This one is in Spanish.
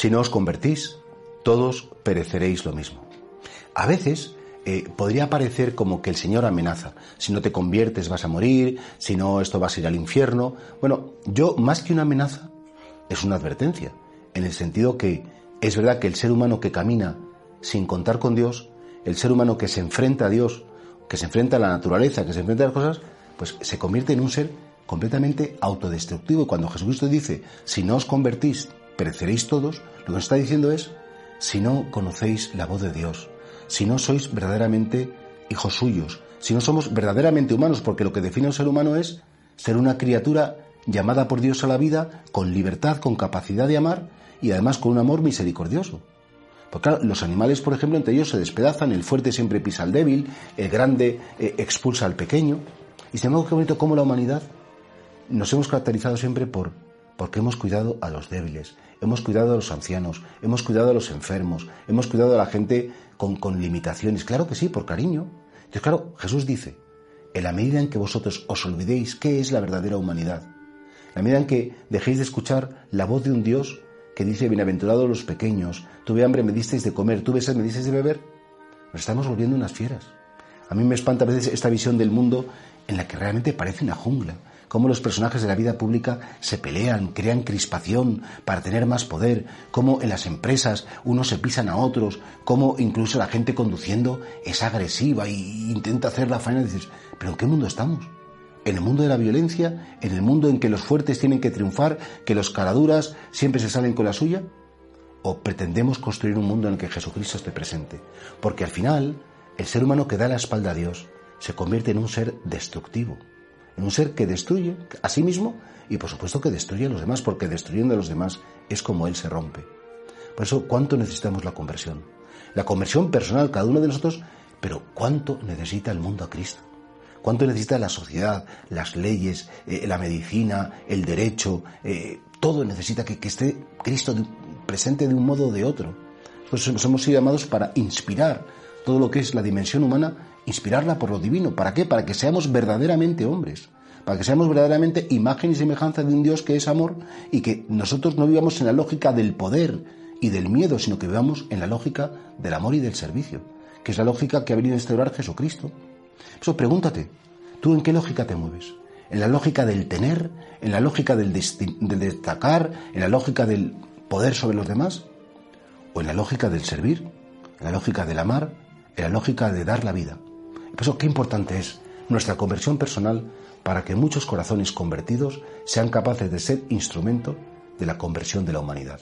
Si no os convertís, todos pereceréis lo mismo. A veces eh, podría parecer como que el Señor amenaza. Si no te conviertes vas a morir, si no esto vas a ir al infierno. Bueno, yo más que una amenaza es una advertencia, en el sentido que es verdad que el ser humano que camina sin contar con Dios, el ser humano que se enfrenta a Dios, que se enfrenta a la naturaleza, que se enfrenta a las cosas, pues se convierte en un ser completamente autodestructivo. Y cuando Jesucristo dice, si no os convertís, pereceréis todos, lo que nos está diciendo es, si no conocéis la voz de Dios, si no sois verdaderamente hijos suyos, si no somos verdaderamente humanos, porque lo que define un ser humano es ser una criatura llamada por Dios a la vida, con libertad, con capacidad de amar y además con un amor misericordioso. Porque claro, los animales, por ejemplo, entre ellos se despedazan, el fuerte siempre pisa al débil, el grande eh, expulsa al pequeño. Y sin embargo, qué bonito cómo la humanidad nos hemos caracterizado siempre por porque hemos cuidado a los débiles, hemos cuidado a los ancianos, hemos cuidado a los enfermos, hemos cuidado a la gente con, con limitaciones. Claro que sí, por cariño. Entonces, claro, Jesús dice, en la medida en que vosotros os olvidéis qué es la verdadera humanidad, en la medida en que dejéis de escuchar la voz de un Dios que dice, bienaventurados los pequeños, tuve hambre, me disteis de comer, tuve sed, me disteis de beber, nos estamos volviendo unas fieras. A mí me espanta a veces esta visión del mundo en la que realmente parece una jungla, cómo los personajes de la vida pública se pelean, crean crispación para tener más poder, cómo en las empresas unos se pisan a otros, cómo incluso la gente conduciendo es agresiva e intenta hacer la faena y dices, ¿pero en qué mundo estamos? ¿En el mundo de la violencia? ¿En el mundo en que los fuertes tienen que triunfar? ¿Que los caraduras siempre se salen con la suya? ¿O pretendemos construir un mundo en el que Jesucristo esté presente? Porque al final, el ser humano que da la espalda a Dios se convierte en un ser destructivo un ser que destruye a sí mismo y por supuesto que destruye a los demás, porque destruyendo a los demás es como Él se rompe. Por eso, ¿cuánto necesitamos la conversión? La conversión personal, cada uno de nosotros, pero ¿cuánto necesita el mundo a Cristo? ¿Cuánto necesita la sociedad, las leyes, eh, la medicina, el derecho? Eh, todo necesita que, esté Cristo presente de un modo o de otro. Pues hemos sido llamados para inspirar todo lo que es la dimensión humana inspirarla por lo divino. ¿Para qué? Para que seamos verdaderamente hombres, para que seamos verdaderamente imagen y semejanza de un Dios que es amor y que nosotros no vivamos en la lógica del poder y del miedo, sino que vivamos en la lógica del amor y del servicio, que es la lógica que ha venido a instaurar Jesucristo. Eso pregúntate, ¿tú en qué lógica te mueves? ¿En la lógica del tener? ¿En la lógica del, del destacar? ¿En la lógica del poder sobre los demás? ¿O en la lógica del servir? ¿En la lógica del amar? ¿En la lógica de dar la vida? Por eso, qué importante es nuestra conversión personal para que muchos corazones convertidos sean capaces de ser instrumento de la conversión de la humanidad.